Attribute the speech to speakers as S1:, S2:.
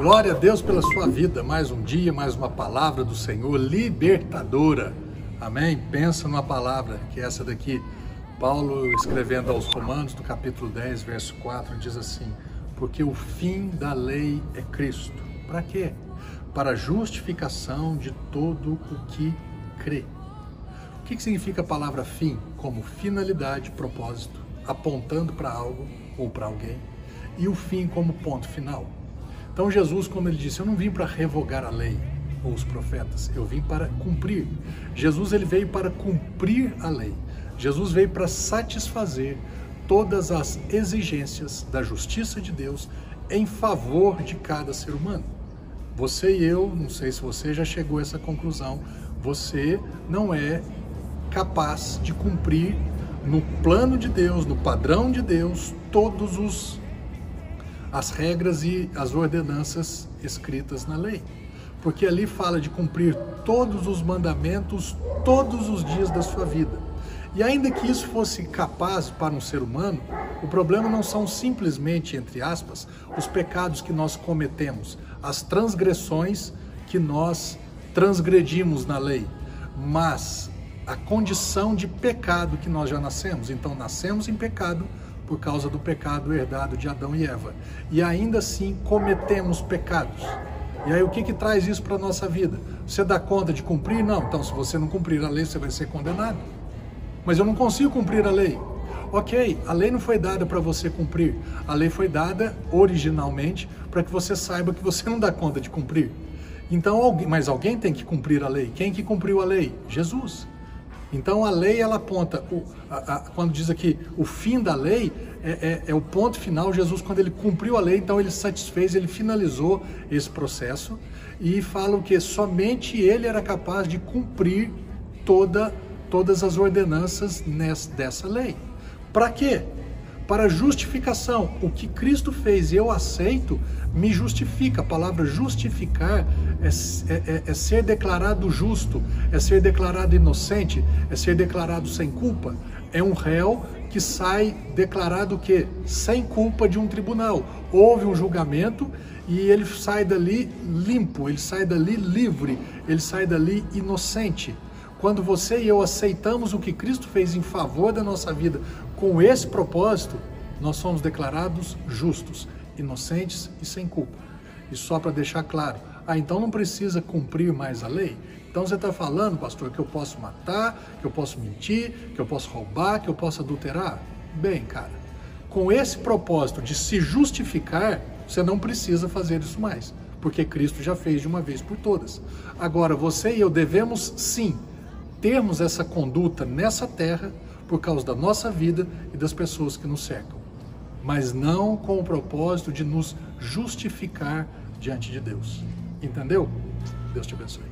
S1: Glória a Deus pela sua vida. Mais um dia, mais uma palavra do Senhor libertadora. Amém? Pensa numa palavra que é essa daqui. Paulo, escrevendo aos Romanos, no capítulo 10, verso 4, diz assim: Porque o fim da lei é Cristo. Para quê? Para a justificação de todo o que crê. O que significa a palavra fim? Como finalidade, propósito, apontando para algo ou para alguém, e o fim como ponto final. Então Jesus, como ele disse, eu não vim para revogar a lei ou os profetas, eu vim para cumprir. Jesus ele veio para cumprir a lei. Jesus veio para satisfazer todas as exigências da justiça de Deus em favor de cada ser humano. Você e eu, não sei se você já chegou a essa conclusão, você não é capaz de cumprir no plano de Deus, no padrão de Deus, todos os as regras e as ordenanças escritas na lei. Porque ali fala de cumprir todos os mandamentos todos os dias da sua vida. E ainda que isso fosse capaz para um ser humano, o problema não são simplesmente, entre aspas, os pecados que nós cometemos, as transgressões que nós transgredimos na lei, mas a condição de pecado que nós já nascemos. Então, nascemos em pecado, por causa do pecado herdado de Adão e Eva. E ainda assim cometemos pecados. E aí o que, que traz isso para a nossa vida? Você dá conta de cumprir? Não. Então, se você não cumprir a lei, você vai ser condenado. Mas eu não consigo cumprir a lei. Ok, a lei não foi dada para você cumprir. A lei foi dada originalmente para que você saiba que você não dá conta de cumprir. Então, mas alguém tem que cumprir a lei. Quem que cumpriu a lei? Jesus. Então a lei ela aponta, o, a, a, quando diz aqui o fim da lei, é, é, é, o ponto final. Jesus, quando ele cumpriu a lei, então ele satisfez, ele finalizou esse processo e fala que somente ele era capaz de cumprir toda, todas as ordenanças nessa, dessa lei. Para quê? Para justificação. O que Cristo fez eu aceito, me justifica. A palavra justificar é, é, é, é, ser declarado justo, é ser declarado inocente, é ser declarado sem culpa. É um réu que sai declarado que sem culpa de um tribunal. Houve um julgamento e ele sai dali limpo, ele sai dali livre, ele sai dali inocente. Quando você e eu aceitamos o que Cristo fez em favor da nossa vida com esse propósito, nós somos declarados justos, inocentes e sem culpa. E só para deixar claro, ah, então não precisa cumprir mais a lei? Então você está falando, pastor, que eu posso matar, que eu posso mentir, que eu posso roubar, que eu posso adulterar? Bem, cara, com esse propósito de se justificar, você não precisa fazer isso mais, porque Cristo já fez de uma vez por todas. Agora, você e eu devemos sim termos essa conduta nessa terra por causa da nossa vida e das pessoas que nos cercam, mas não com o propósito de nos justificar diante de Deus. Entendeu? Deus te abençoe.